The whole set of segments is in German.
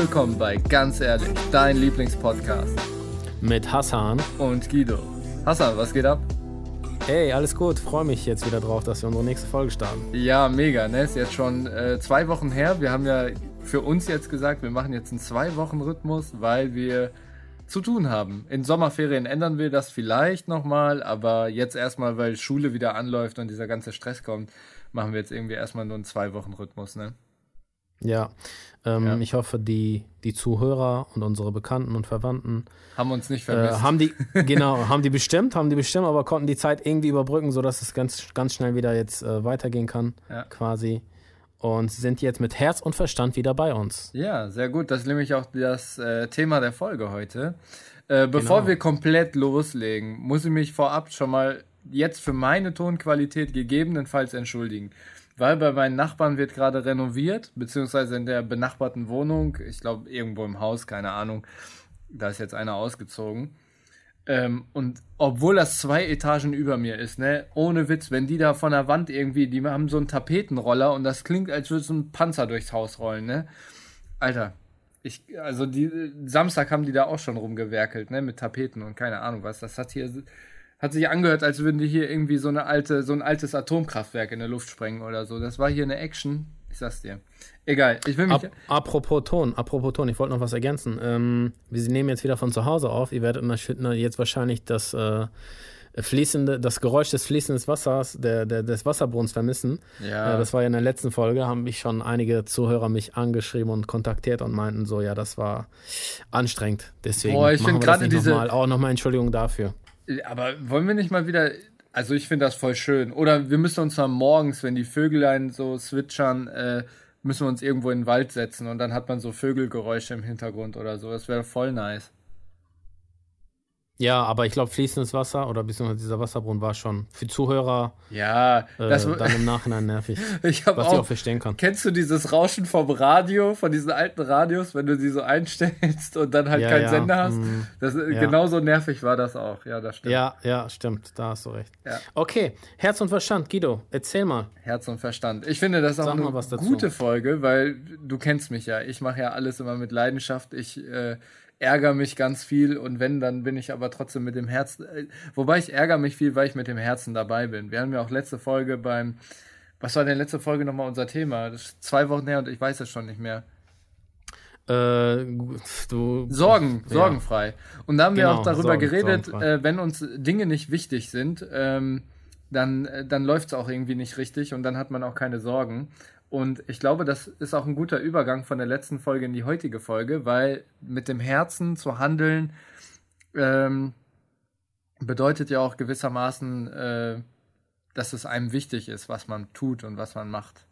willkommen bei Ganz ehrlich, dein Lieblingspodcast. Mit Hassan. Und Guido. Hassan, was geht ab? Hey, alles gut. Freue mich jetzt wieder drauf, dass wir unsere nächste Folge starten. Ja, mega, ne? Ist jetzt schon äh, zwei Wochen her. Wir haben ja für uns jetzt gesagt, wir machen jetzt einen Zwei-Wochen-Rhythmus, weil wir zu tun haben. In Sommerferien ändern wir das vielleicht nochmal, aber jetzt erstmal, weil Schule wieder anläuft und dieser ganze Stress kommt, machen wir jetzt irgendwie erstmal nur einen Zwei-Wochen-Rhythmus, ne? Ja, ähm, ja. ich hoffe, die, die Zuhörer und unsere Bekannten und Verwandten haben uns nicht äh, vermisst. Äh, haben die, genau, haben die bestimmt, haben die bestimmt, aber konnten die Zeit irgendwie überbrücken, sodass es ganz, ganz schnell wieder jetzt äh, weitergehen kann, ja. quasi. Und sind jetzt mit Herz und Verstand wieder bei uns. Ja, sehr gut. Das ist nämlich auch das äh, Thema der Folge heute. Äh, bevor genau. wir komplett loslegen, muss ich mich vorab schon mal jetzt für meine Tonqualität gegebenenfalls entschuldigen weil bei meinen Nachbarn wird gerade renoviert, beziehungsweise in der benachbarten Wohnung, ich glaube irgendwo im Haus, keine Ahnung, da ist jetzt einer ausgezogen. Ähm, und obwohl das zwei Etagen über mir ist, ne, ohne Witz, wenn die da von der Wand irgendwie, die haben so einen Tapetenroller und das klingt, als würde so ein Panzer durchs Haus rollen, ne? Alter, ich, also die, Samstag haben die da auch schon rumgewerkelt, ne, mit Tapeten und keine Ahnung was. Das hat hier hat sich angehört, als würden die hier irgendwie so eine alte, so ein altes Atomkraftwerk in der Luft sprengen oder so. Das war hier eine Action. Ich sag's dir. Egal, ich will mich. Ap apropos Ton, apropos Ton, ich wollte noch was ergänzen. Ähm, wir nehmen jetzt wieder von zu Hause auf. Ihr werdet jetzt wahrscheinlich das äh, fließende, das Geräusch des fließenden Wassers, der, der, des Wasserbrunnens vermissen. Ja. Äh, das war ja in der letzten Folge, haben mich schon einige Zuhörer mich angeschrieben und kontaktiert und meinten so, ja, das war anstrengend. Deswegen Boah, ich machen wir das nicht diese... nochmal. Auch nochmal Entschuldigung dafür. Aber wollen wir nicht mal wieder. Also ich finde das voll schön. Oder wir müssen uns mal morgens, wenn die Vögelein so switchern, äh, müssen wir uns irgendwo in den Wald setzen und dann hat man so Vögelgeräusche im Hintergrund oder so. Das wäre voll nice. Ja, aber ich glaube, fließendes Wasser oder beziehungsweise dieser Wasserbrunnen war schon für Zuhörer ja, das, äh, dann im Nachhinein nervig. ich was auch, ich auch verstehen kann. Kennst du dieses Rauschen vom Radio, von diesen alten Radios, wenn du sie so einstellst und dann halt ja, keinen ja, Sender hast? Mm, das, ja. Genauso nervig war das auch. Ja, das stimmt. Ja, ja, stimmt. Da hast du recht. Ja. Okay, Herz und Verstand, Guido, erzähl mal. Herz und Verstand. Ich finde das auch Sag eine gute Folge, weil du kennst mich ja. Ich mache ja alles immer mit Leidenschaft. Ich äh, ärgere mich ganz viel und wenn, dann bin ich aber trotzdem mit dem Herzen. Äh, wobei ich ärgere mich viel, weil ich mit dem Herzen dabei bin. Wir haben ja auch letzte Folge beim. Was war denn letzte Folge nochmal unser Thema? Das ist zwei Wochen her und ich weiß es schon nicht mehr. Äh, du, Sorgen, ja. sorgenfrei. Und da haben genau, wir auch darüber Sorgen, geredet, äh, wenn uns Dinge nicht wichtig sind, ähm, dann, äh, dann läuft es auch irgendwie nicht richtig und dann hat man auch keine Sorgen. Und ich glaube, das ist auch ein guter Übergang von der letzten Folge in die heutige Folge, weil mit dem Herzen zu handeln ähm, bedeutet ja auch gewissermaßen, äh, dass es einem wichtig ist, was man tut und was man macht.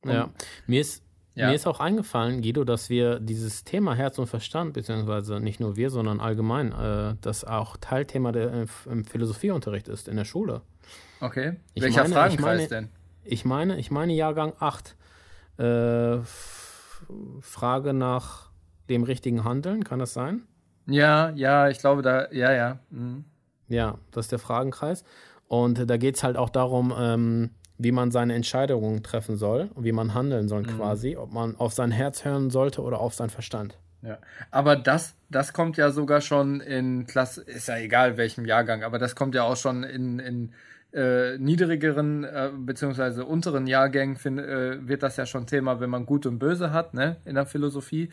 Und, ja, mir ist, ja. mir ist auch eingefallen, Guido, dass wir dieses Thema Herz und Verstand, beziehungsweise nicht nur wir, sondern allgemein, äh, das auch Teilthema der, äh, im Philosophieunterricht ist in der Schule. Okay. Ich Welcher meine, Fragenkreis meine, denn? Ich meine, ich meine Jahrgang 8. Äh, Frage nach dem richtigen Handeln, kann das sein? Ja, ja, ich glaube, da, ja, ja. Mhm. Ja, das ist der Fragenkreis. Und da geht es halt auch darum, ähm, wie man seine Entscheidungen treffen soll und wie man handeln soll mhm. quasi, ob man auf sein Herz hören sollte oder auf sein Verstand. Ja, aber das, das kommt ja sogar schon in Klasse, ist ja egal welchem Jahrgang, aber das kommt ja auch schon in, in äh, niedrigeren äh, beziehungsweise unteren Jahrgängen find, äh, wird das ja schon Thema, wenn man Gut und Böse hat, ne, in der Philosophie.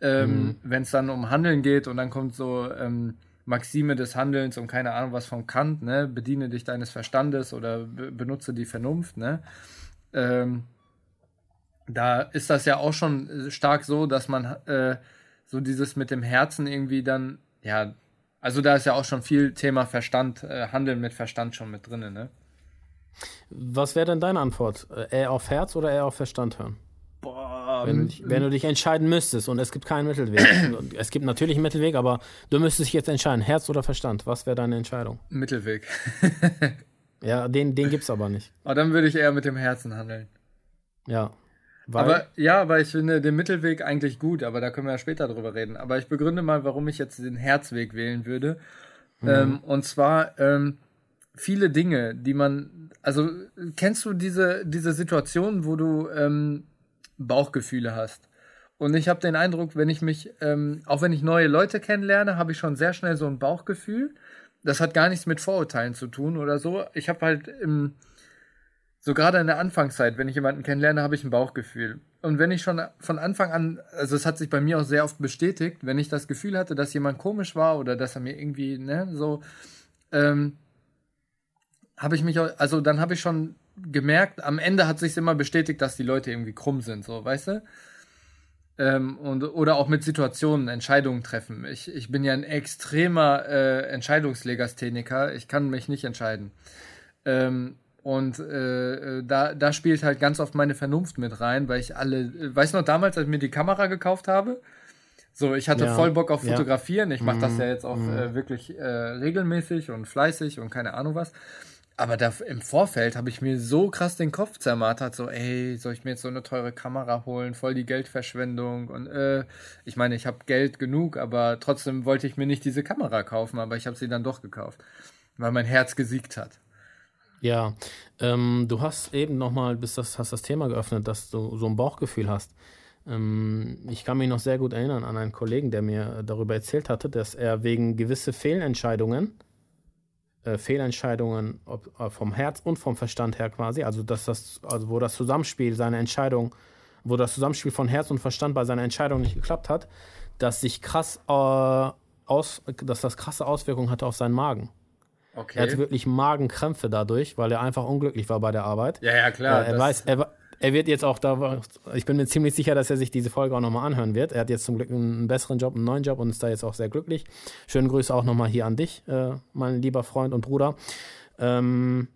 Ähm, mhm. Wenn es dann um Handeln geht und dann kommt so ähm, Maxime des Handelns und keine Ahnung was von Kant, ne, bediene dich deines Verstandes oder be benutze die Vernunft, ne. Ähm, da ist das ja auch schon stark so, dass man äh, so dieses mit dem Herzen irgendwie dann, ja, also da ist ja auch schon viel Thema Verstand, äh, Handeln mit Verstand schon mit drin, ne? Was wäre denn deine Antwort? Äh, eher auf Herz oder eher auf Verstand hören? Boah, wenn, wenn, du dich entscheiden müsstest und es gibt keinen Mittelweg. es gibt natürlich einen Mittelweg, aber du müsstest dich jetzt entscheiden, Herz oder Verstand. Was wäre deine Entscheidung? Mittelweg. ja, den, den gibt es aber nicht. Aber dann würde ich eher mit dem Herzen handeln. Ja, weil aber ja, aber ich finde den Mittelweg eigentlich gut, aber da können wir ja später drüber reden. Aber ich begründe mal, warum ich jetzt den Herzweg wählen würde. Mhm. Ähm, und zwar ähm, viele Dinge, die man, also kennst du diese, diese Situation, wo du ähm, Bauchgefühle hast? Und ich habe den Eindruck, wenn ich mich, ähm, auch wenn ich neue Leute kennenlerne, habe ich schon sehr schnell so ein Bauchgefühl. Das hat gar nichts mit Vorurteilen zu tun oder so. Ich habe halt im, so gerade in der Anfangszeit, wenn ich jemanden kennenlerne, habe ich ein Bauchgefühl. Und wenn ich schon von Anfang an, also es hat sich bei mir auch sehr oft bestätigt, wenn ich das Gefühl hatte, dass jemand komisch war oder dass er mir irgendwie, ne, so, ähm, habe ich mich, also dann habe ich schon gemerkt, am Ende hat sich immer bestätigt, dass die Leute irgendwie krumm sind, so, weißt du? Ähm, und, oder auch mit Situationen Entscheidungen treffen. Ich, ich bin ja ein extremer äh, Entscheidungslegastheniker. Ich kann mich nicht entscheiden. Ähm, und äh, da, da spielt halt ganz oft meine Vernunft mit rein, weil ich alle, äh, weißt du noch damals, als ich mir die Kamera gekauft habe? So, ich hatte ja. voll Bock auf Fotografieren. Ja. Ich mache das mhm. ja jetzt auch mhm. äh, wirklich äh, regelmäßig und fleißig und keine Ahnung was. Aber da im Vorfeld habe ich mir so krass den Kopf zermartert, so, ey, soll ich mir jetzt so eine teure Kamera holen, voll die Geldverschwendung und äh, ich meine, ich habe Geld genug, aber trotzdem wollte ich mir nicht diese Kamera kaufen, aber ich habe sie dann doch gekauft, weil mein Herz gesiegt hat. Ja, ähm, du hast eben nochmal, bis das hast das Thema geöffnet, dass du so ein Bauchgefühl hast. Ähm, ich kann mich noch sehr gut erinnern an einen Kollegen, der mir darüber erzählt hatte, dass er wegen gewisse Fehlentscheidungen äh, Fehlentscheidungen ob, äh, vom Herz und vom Verstand her quasi, also dass das, also wo das Zusammenspiel seiner Entscheidung, wo das Zusammenspiel von Herz und Verstand bei seiner Entscheidung nicht geklappt hat, dass sich krass äh, aus, dass das krasse Auswirkungen hatte auf seinen Magen. Okay. Er hatte wirklich Magenkrämpfe dadurch, weil er einfach unglücklich war bei der Arbeit. Ja, ja, klar. Äh, er weiß, er, er wird jetzt auch da, ich bin mir ziemlich sicher, dass er sich diese Folge auch nochmal anhören wird. Er hat jetzt zum Glück einen besseren Job, einen neuen Job und ist da jetzt auch sehr glücklich. Schöne Grüße auch nochmal hier an dich, äh, mein lieber Freund und Bruder. Ähm,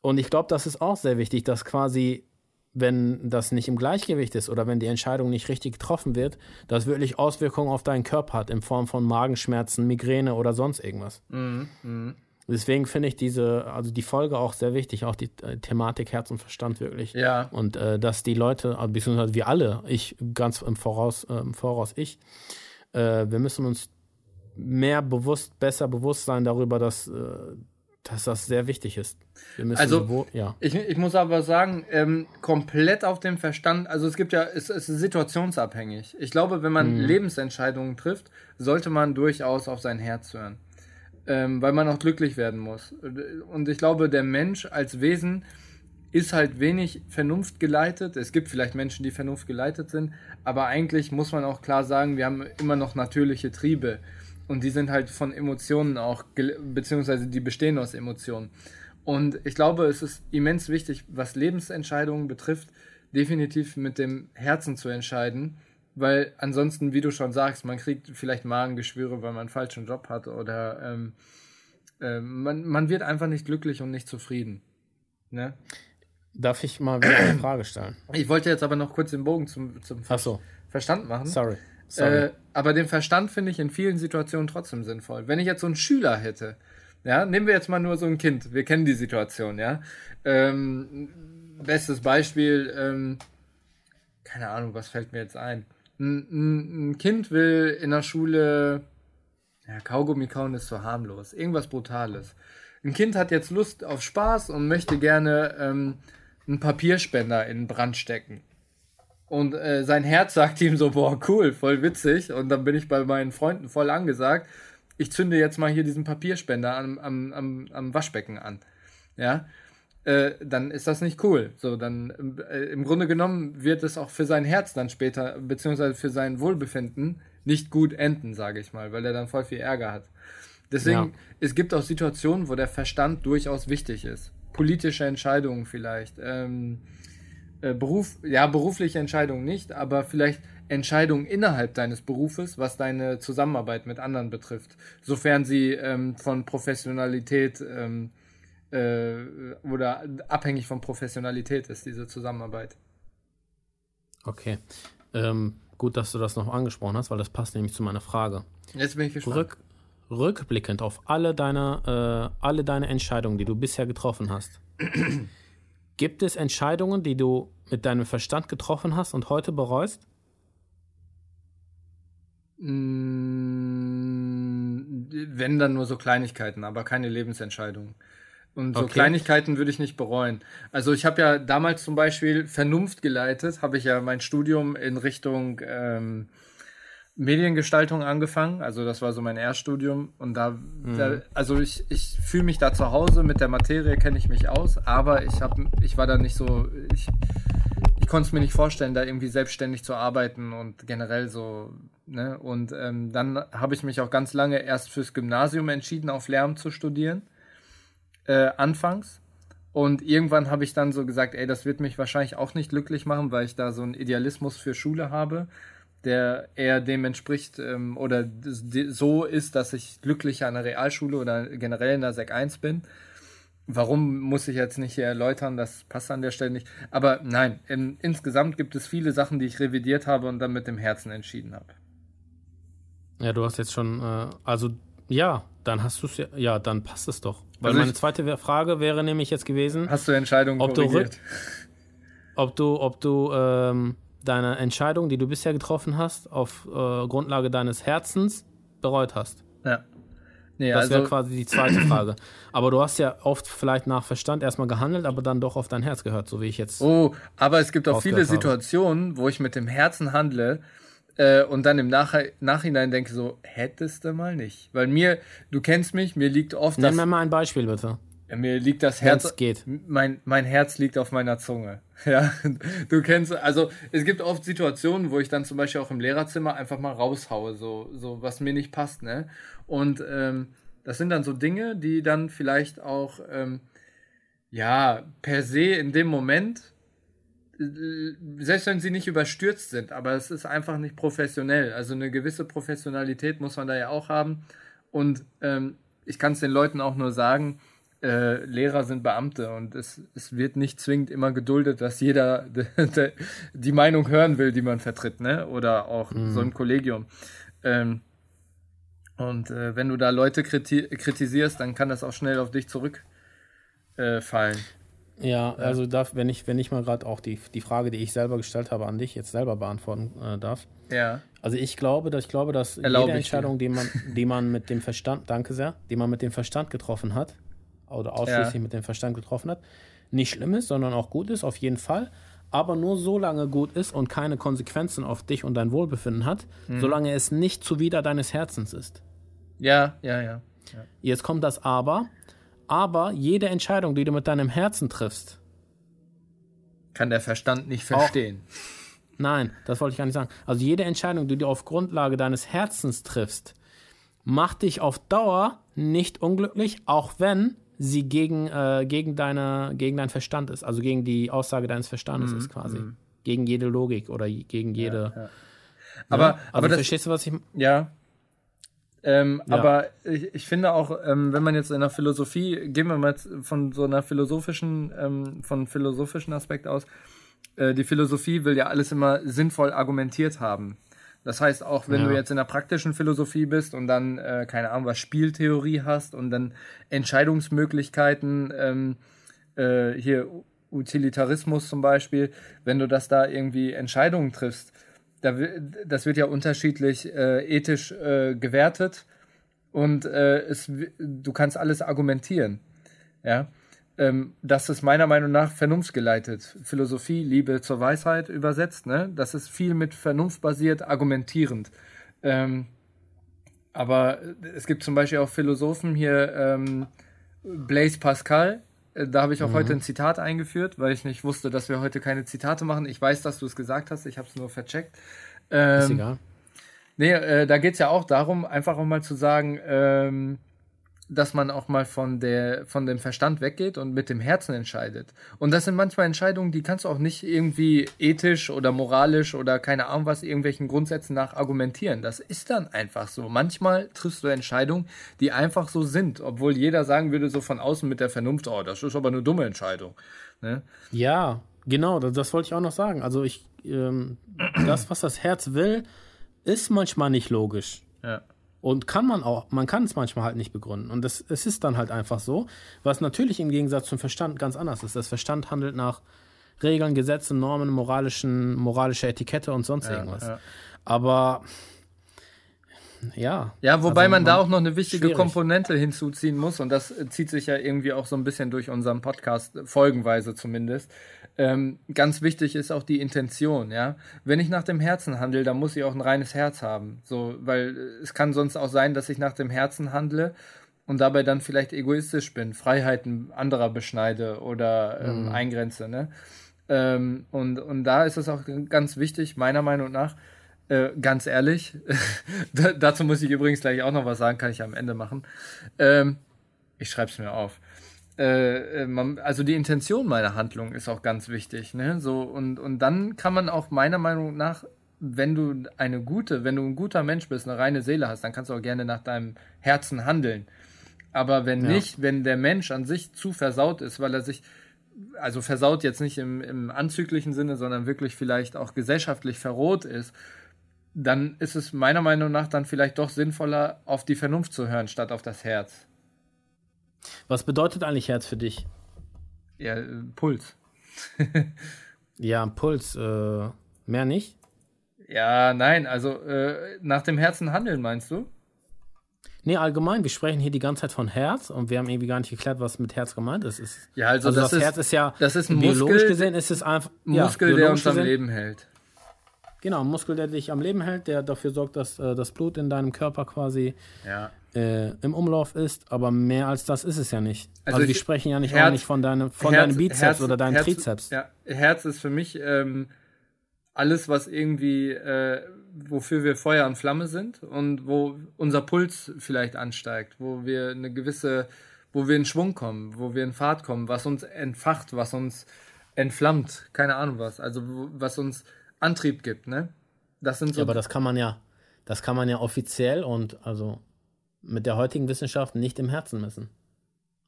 und ich glaube, das ist auch sehr wichtig, dass quasi, wenn das nicht im Gleichgewicht ist oder wenn die Entscheidung nicht richtig getroffen wird, das wirklich Auswirkungen auf deinen Körper hat, in Form von Magenschmerzen, Migräne oder sonst irgendwas. Mhm. Mhm. Deswegen finde ich diese, also die Folge auch sehr wichtig, auch die äh, Thematik Herz und Verstand wirklich. Ja. Und äh, dass die Leute, also beziehungsweise wir alle, ich ganz im Voraus, äh, im Voraus ich, äh, wir müssen uns mehr bewusst, besser bewusst sein darüber, dass, äh, dass das sehr wichtig ist. also, wo, ja. ich, ich muss aber sagen, ähm, komplett auf dem Verstand, also es gibt ja, es, es ist situationsabhängig. Ich glaube, wenn man mhm. Lebensentscheidungen trifft, sollte man durchaus auf sein Herz hören ähm, weil man auch glücklich werden muss. Und ich glaube, der Mensch als Wesen ist halt wenig Vernunft geleitet. Es gibt vielleicht Menschen, die Vernunft geleitet sind, aber eigentlich muss man auch klar sagen, wir haben immer noch natürliche Triebe und die sind halt von Emotionen auch, beziehungsweise die bestehen aus Emotionen. Und ich glaube, es ist immens wichtig, was Lebensentscheidungen betrifft, definitiv mit dem Herzen zu entscheiden weil ansonsten, wie du schon sagst, man kriegt vielleicht Magengeschwüre, weil man einen falschen Job hat oder ähm, äh, man, man wird einfach nicht glücklich und nicht zufrieden. Ne? Darf ich mal wieder eine Frage stellen? Ich wollte jetzt aber noch kurz den Bogen zum, zum Ach so. Verstand machen. Sorry. Sorry. Äh, aber den Verstand finde ich in vielen Situationen trotzdem sinnvoll. Wenn ich jetzt so einen Schüler hätte, ja, nehmen wir jetzt mal nur so ein Kind, wir kennen die Situation, ja. Ähm, bestes Beispiel, ähm, keine Ahnung, was fällt mir jetzt ein? Ein, ein Kind will in der Schule, ja, Kaugummi kauen ist so harmlos, irgendwas Brutales. Ein Kind hat jetzt Lust auf Spaß und möchte gerne ähm, einen Papierspender in Brand stecken. Und äh, sein Herz sagt ihm so, boah, cool, voll witzig. Und dann bin ich bei meinen Freunden voll angesagt. Ich zünde jetzt mal hier diesen Papierspender am, am, am, am Waschbecken an. Ja. Äh, dann ist das nicht cool. So, dann äh, im Grunde genommen wird es auch für sein Herz dann später, beziehungsweise für sein Wohlbefinden, nicht gut enden, sage ich mal, weil er dann voll viel Ärger hat. Deswegen, ja. es gibt auch Situationen, wo der Verstand durchaus wichtig ist. Politische Entscheidungen vielleicht. Ähm, äh, Beruf, ja, berufliche Entscheidungen nicht, aber vielleicht Entscheidungen innerhalb deines Berufes, was deine Zusammenarbeit mit anderen betrifft, sofern sie ähm, von Professionalität ähm, äh, oder abhängig von Professionalität ist, diese Zusammenarbeit. Okay. Ähm, gut, dass du das noch angesprochen hast, weil das passt nämlich zu meiner Frage. Jetzt bin ich gespannt. Rück, rückblickend auf alle deine, äh, alle deine Entscheidungen, die du bisher getroffen hast, gibt es Entscheidungen, die du mit deinem Verstand getroffen hast und heute bereust? Mm, wenn dann nur so Kleinigkeiten, aber keine Lebensentscheidungen. Und so okay. Kleinigkeiten würde ich nicht bereuen. Also ich habe ja damals zum Beispiel Vernunft geleitet, habe ich ja mein Studium in Richtung ähm, Mediengestaltung angefangen. Also das war so mein Erststudium. Und da, mhm. da also ich, ich fühle mich da zu Hause, mit der Materie kenne ich mich aus, aber ich, hab, ich war da nicht so, ich, ich konnte es mir nicht vorstellen, da irgendwie selbstständig zu arbeiten und generell so. Ne? Und ähm, dann habe ich mich auch ganz lange erst fürs Gymnasium entschieden, auf Lärm zu studieren äh, anfangs. Und irgendwann habe ich dann so gesagt, ey, das wird mich wahrscheinlich auch nicht glücklich machen, weil ich da so einen Idealismus für Schule habe, der eher dem entspricht ähm, oder so ist, dass ich glücklicher an der Realschule oder generell in der Sek 1 bin. Warum muss ich jetzt nicht hier erläutern, das passt an der Stelle nicht. Aber nein, in, insgesamt gibt es viele Sachen, die ich revidiert habe und dann mit dem Herzen entschieden habe. Ja, du hast jetzt schon, äh, also ja, dann hast du es ja, ja, dann passt es doch. Weil also meine zweite Frage wäre nämlich jetzt gewesen: Hast du Entscheidungen ob korrigiert? Du, ob du, ob du ähm, deine Entscheidung, die du bisher getroffen hast, auf äh, Grundlage deines Herzens bereut hast? Ja. Nee, das also, wäre quasi die zweite Frage. Aber du hast ja oft vielleicht nach Verstand erstmal gehandelt, aber dann doch auf dein Herz gehört, so wie ich jetzt. Oh, aber es gibt auch viele Situationen, wo ich mit dem Herzen handle, äh, und dann im Nach Nachhinein denke so, hättest du mal nicht. Weil mir, du kennst mich, mir liegt oft Nenn mir mal ein Beispiel, bitte. Mir liegt das Herz. Wenn's geht. Mein, mein Herz liegt auf meiner Zunge. Ja, du kennst, also es gibt oft Situationen, wo ich dann zum Beispiel auch im Lehrerzimmer einfach mal raushaue, so, so was mir nicht passt, ne? Und ähm, das sind dann so Dinge, die dann vielleicht auch, ähm, ja, per se in dem Moment selbst wenn sie nicht überstürzt sind, aber es ist einfach nicht professionell. Also eine gewisse Professionalität muss man da ja auch haben. Und ähm, ich kann es den Leuten auch nur sagen, äh, Lehrer sind Beamte und es, es wird nicht zwingend immer geduldet, dass jeder die Meinung hören will, die man vertritt, ne? Oder auch mhm. so ein Kollegium. Ähm, und äh, wenn du da Leute kriti kritisierst, dann kann das auch schnell auf dich zurückfallen. Äh, ja, also darf, wenn ich, wenn ich mal gerade auch die, die Frage, die ich selber gestellt habe, an dich jetzt selber beantworten äh, darf. Ja. Also ich glaube, dass ich glaube, dass Erlaub jede Entscheidung, die man, die man mit dem Verstand, danke sehr, die man mit dem Verstand getroffen hat, oder ausschließlich ja. mit dem Verstand getroffen hat, nicht schlimm ist, sondern auch gut ist, auf jeden Fall. Aber nur so lange gut ist und keine Konsequenzen auf dich und dein Wohlbefinden hat, mhm. solange es nicht zuwider deines Herzens ist. Ja, ja, ja. ja. Jetzt kommt das Aber aber jede Entscheidung, die du mit deinem Herzen triffst, kann der Verstand nicht verstehen. Auch, nein, das wollte ich gar nicht sagen. Also jede Entscheidung, die du auf Grundlage deines Herzens triffst, macht dich auf Dauer nicht unglücklich, auch wenn sie gegen, äh, gegen, deine, gegen deinen Verstand ist, also gegen die Aussage deines Verstandes mhm, ist quasi. Mhm. Gegen jede Logik oder gegen jede. Ja, ja. Aber, ja? also aber das, verstehst du, was ich. Ja, ähm, ja. Aber ich, ich, finde auch, ähm, wenn man jetzt in der Philosophie, gehen wir mal von so einer philosophischen, ähm, von philosophischen Aspekt aus, äh, die Philosophie will ja alles immer sinnvoll argumentiert haben. Das heißt, auch wenn ja. du jetzt in der praktischen Philosophie bist und dann, äh, keine Ahnung, was Spieltheorie hast und dann Entscheidungsmöglichkeiten, ähm, äh, hier Utilitarismus zum Beispiel, wenn du das da irgendwie Entscheidungen triffst, da, das wird ja unterschiedlich äh, ethisch äh, gewertet und äh, es, du kannst alles argumentieren. Ja? Ähm, das ist meiner Meinung nach vernunftgeleitet. Philosophie, Liebe zur Weisheit übersetzt. Ne? Das ist viel mit Vernunft basiert, argumentierend. Ähm, aber es gibt zum Beispiel auch Philosophen hier, ähm, Blaise Pascal, da habe ich auch mhm. heute ein Zitat eingeführt, weil ich nicht wusste, dass wir heute keine Zitate machen. Ich weiß, dass du es gesagt hast, ich habe es nur vercheckt. Ähm, Ist egal. Nee, äh, da geht es ja auch darum, einfach auch mal zu sagen, ähm, dass man auch mal von, der, von dem Verstand weggeht und mit dem Herzen entscheidet. Und das sind manchmal Entscheidungen, die kannst du auch nicht irgendwie ethisch oder moralisch oder keine Ahnung was, irgendwelchen Grundsätzen nach argumentieren. Das ist dann einfach so. Manchmal triffst du Entscheidungen, die einfach so sind, obwohl jeder sagen würde, so von außen mit der Vernunft, oh, das ist aber eine dumme Entscheidung. Ne? Ja, genau, das, das, wollte ich auch noch sagen. Also ich, ähm, das, was das Herz will, ist manchmal nicht logisch. Ja. Und kann man auch, man kann es manchmal halt nicht begründen. Und das, es ist dann halt einfach so, was natürlich im Gegensatz zum Verstand ganz anders ist. Das Verstand handelt nach Regeln, Gesetzen, Normen, moralischen, moralischer Etikette und sonst ja, irgendwas. Ja. Aber ja. Ja, wobei also man, man, da auch noch eine wichtige schwierig. Komponente hinzuziehen muss und das zieht sich ja irgendwie auch so ein bisschen durch unseren Podcast, folgenweise zumindest. Ähm, ganz wichtig ist auch die Intention, ja. Wenn ich nach dem Herzen handle, dann muss ich auch ein reines Herz haben. So, weil es kann sonst auch sein, dass ich nach dem Herzen handle und dabei dann vielleicht egoistisch bin, Freiheiten anderer beschneide oder ähm, mhm. eingrenze, ne? Ähm, und, und da ist es auch ganz wichtig, meiner Meinung nach, äh, ganz ehrlich, dazu muss ich übrigens gleich auch noch was sagen, kann ich am Ende machen. Ähm, ich schreibe es mir auf. Äh, äh, man, also die Intention meiner Handlung ist auch ganz wichtig. Ne? So, und, und dann kann man auch meiner Meinung nach, wenn du eine gute, wenn du ein guter Mensch bist, eine reine Seele hast, dann kannst du auch gerne nach deinem Herzen handeln. Aber wenn ja. nicht, wenn der Mensch an sich zu versaut ist, weil er sich also versaut jetzt nicht im, im anzüglichen Sinne, sondern wirklich vielleicht auch gesellschaftlich verroht ist, dann ist es meiner Meinung nach dann vielleicht doch sinnvoller, auf die Vernunft zu hören, statt auf das Herz. Was bedeutet eigentlich Herz für dich? Ja, äh, Puls. ja, Puls. Äh, mehr nicht? Ja, nein, also äh, nach dem Herzen handeln, meinst du? Nee, allgemein, wir sprechen hier die ganze Zeit von Herz und wir haben irgendwie gar nicht geklärt, was mit Herz gemeint ist. ist ja, also, also das, das ist, Herz ist ja das ist ein biologisch Muskel, gesehen ist es einfach Muskel, ja, der uns am Leben hält. Genau, ein Muskel, der dich am Leben hält, der dafür sorgt, dass äh, das Blut in deinem Körper quasi ja. Äh, im Umlauf ist, aber mehr als das ist es ja nicht. Also, also wir sprechen ja nicht Herz, auch nicht von, deinem, von Herz, deinem Bizeps Herz, oder deinem Trizeps. Ja, Herz ist für mich ähm, alles, was irgendwie äh, wofür wir Feuer und Flamme sind und wo unser Puls vielleicht ansteigt, wo wir eine gewisse, wo wir in Schwung kommen, wo wir in Fahrt kommen, was uns entfacht, was uns entflammt, keine Ahnung was, also was uns Antrieb gibt, ne? Das sind so. Ja, aber das kann man ja, das kann man ja offiziell und also mit der heutigen Wissenschaft nicht im Herzen messen.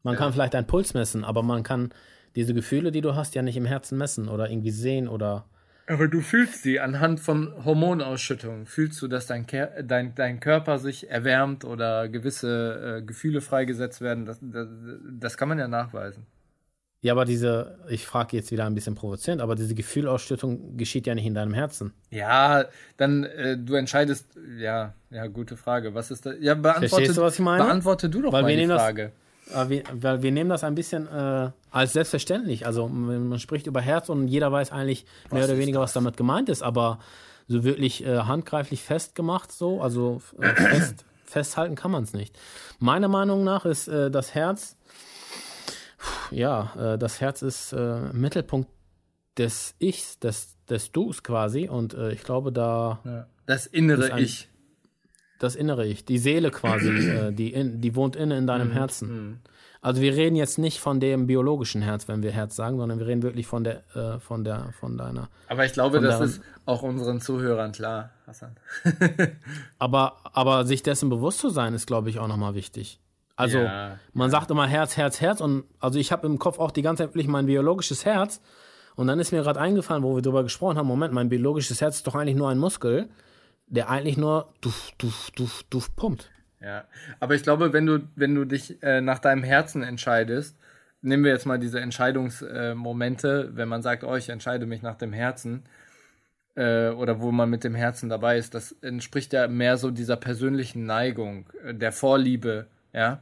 Man ja. kann vielleicht deinen Puls messen, aber man kann diese Gefühle, die du hast, ja nicht im Herzen messen oder irgendwie sehen oder aber du fühlst sie anhand von Hormonausschüttungen. Fühlst du, dass dein, dein, dein Körper sich erwärmt oder gewisse äh, Gefühle freigesetzt werden? Das, das, das, kann man ja nachweisen. Ja, aber diese, ich frage jetzt wieder ein bisschen provozierend, aber diese Gefühlausschüttung geschieht ja nicht in deinem Herzen. Ja, dann äh, du entscheidest, ja, ja, gute Frage. Was ist da? Ja, beantworte, du, was ich meine? Beantworte du doch Weil mal die Frage. Das, wir, weil wir nehmen das ein bisschen äh, als selbstverständlich. Also man spricht über Herz und jeder weiß eigentlich was mehr oder weniger, das? was damit gemeint ist, aber so wirklich äh, handgreiflich festgemacht, so, also äh, fest, festhalten kann man es nicht. Meiner Meinung nach ist äh, das Herz, ja, äh, das Herz ist äh, Mittelpunkt des Ichs, des, des Dus quasi und ich glaube, da. Ja. Das innere Ich das innere Ich, die Seele quasi, äh, die, in, die wohnt inne in deinem mhm. Herzen. Mhm. Also wir reden jetzt nicht von dem biologischen Herz, wenn wir Herz sagen, sondern wir reden wirklich von der, äh, von der, von deiner. Aber ich glaube, das ist auch unseren Zuhörern klar, Hassan. aber, aber sich dessen bewusst zu sein, ist, glaube ich, auch nochmal wichtig. Also ja, man ja. sagt immer Herz, Herz, Herz und also ich habe im Kopf auch die ganze Zeit wirklich mein biologisches Herz und dann ist mir gerade eingefallen, wo wir darüber gesprochen haben, Moment, mein biologisches Herz ist doch eigentlich nur ein Muskel der eigentlich nur duf, duf, duf, duf pumpt. Ja, aber ich glaube, wenn du, wenn du dich äh, nach deinem Herzen entscheidest, nehmen wir jetzt mal diese Entscheidungsmomente, äh, wenn man sagt, oh, ich entscheide mich nach dem Herzen, äh, oder wo man mit dem Herzen dabei ist, das entspricht ja mehr so dieser persönlichen Neigung, äh, der Vorliebe, ja.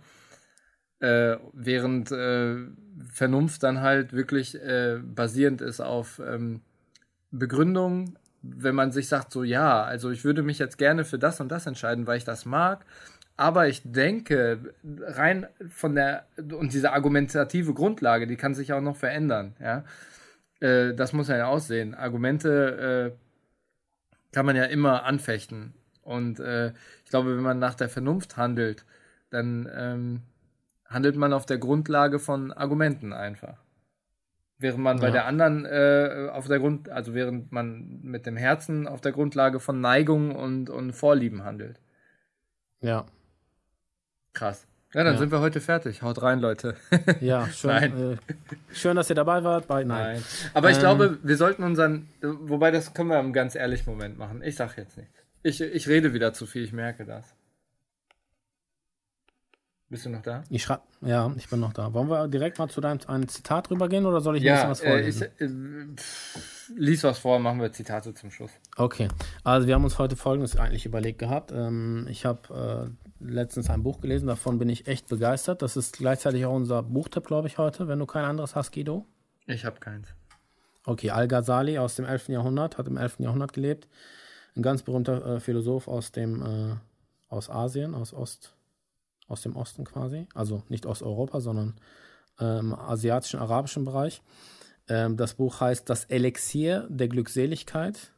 Äh, während äh, Vernunft dann halt wirklich basierend ist auf ähm, Begründung, wenn man sich sagt, so ja, also ich würde mich jetzt gerne für das und das entscheiden, weil ich das mag, aber ich denke, rein von der, und diese argumentative Grundlage, die kann sich auch noch verändern, ja. Äh, das muss ja aussehen. Argumente äh, kann man ja immer anfechten. Und äh, ich glaube, wenn man nach der Vernunft handelt, dann ähm, handelt man auf der Grundlage von Argumenten einfach. Während man ja. bei der anderen äh, auf der Grund, also während man mit dem Herzen auf der Grundlage von Neigung und, und Vorlieben handelt. Ja. Krass. Ja, dann ja. sind wir heute fertig. Haut rein, Leute. ja, schön, äh, schön, dass ihr dabei wart. Bei, nein. nein. Aber ähm, ich glaube, wir sollten unseren, wobei das können wir im ganz ehrlichen Moment machen. Ich sag jetzt nichts. Ich, ich rede wieder zu viel, ich merke das. Bist du noch da? Ich schreibe, ja, ich bin noch da. Wollen wir direkt mal zu deinem ein Zitat rübergehen oder soll ich ja, ein bisschen was vorlesen? Äh, ich, äh, lies was vor, machen wir Zitate zum Schluss. Okay, also wir haben uns heute Folgendes eigentlich überlegt gehabt. Ähm, ich habe äh, letztens ein Buch gelesen, davon bin ich echt begeistert. Das ist gleichzeitig auch unser Buchtipp, glaube ich, heute, wenn du kein anderes hast, Guido. Ich habe keins. Okay, Al-Ghazali aus dem 11. Jahrhundert, hat im 11. Jahrhundert gelebt. Ein ganz berühmter äh, Philosoph aus dem, äh, aus Asien, aus Ost aus dem Osten quasi, also nicht Osteuropa, sondern ähm, asiatischen, arabischen Bereich. Ähm, das Buch heißt Das Elixier der Glückseligkeit.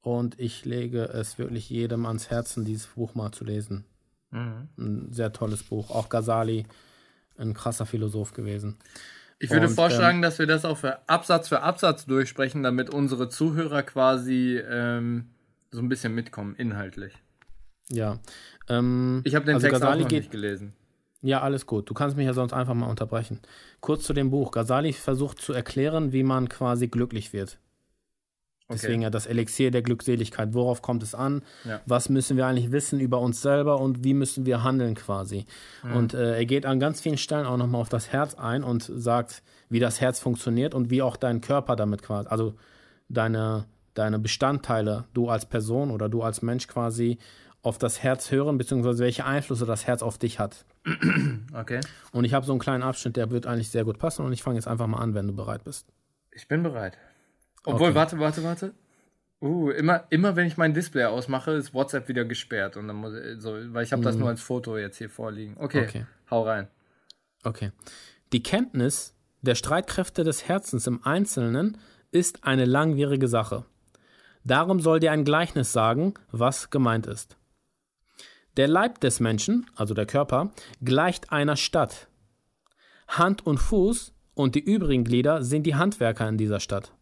Und ich lege es wirklich jedem ans Herzen, dieses Buch mal zu lesen. Mhm. Ein sehr tolles Buch. Auch Ghazali, ein krasser Philosoph gewesen. Ich würde und, vorschlagen, ähm, dass wir das auch für Absatz für Absatz durchsprechen, damit unsere Zuhörer quasi ähm, so ein bisschen mitkommen, inhaltlich. Ja. Ähm, ich habe den also Text Ghazali auch noch nicht gelesen. Ja, alles gut. Du kannst mich ja sonst einfach mal unterbrechen. Kurz zu dem Buch. Ghazali versucht zu erklären, wie man quasi glücklich wird. Deswegen okay. ja das Elixier der Glückseligkeit. Worauf kommt es an? Ja. Was müssen wir eigentlich wissen über uns selber und wie müssen wir handeln quasi? Mhm. Und äh, er geht an ganz vielen Stellen auch nochmal auf das Herz ein und sagt, wie das Herz funktioniert und wie auch dein Körper damit quasi, also deine, deine Bestandteile, du als Person oder du als Mensch quasi auf das Herz hören, beziehungsweise welche Einflüsse das Herz auf dich hat. Okay. Und ich habe so einen kleinen Abschnitt, der wird eigentlich sehr gut passen und ich fange jetzt einfach mal an, wenn du bereit bist. Ich bin bereit. Obwohl, okay. warte, warte, warte. Uh, immer, immer wenn ich mein Display ausmache, ist WhatsApp wieder gesperrt. Und dann muss, so, weil ich habe das mm. nur als Foto jetzt hier vorliegen. Okay, okay, hau rein. Okay. Die Kenntnis der Streitkräfte des Herzens im Einzelnen ist eine langwierige Sache. Darum soll dir ein Gleichnis sagen, was gemeint ist. Der Leib des Menschen, also der Körper, gleicht einer Stadt. Hand und Fuß und die übrigen Glieder sind die Handwerker in dieser Stadt.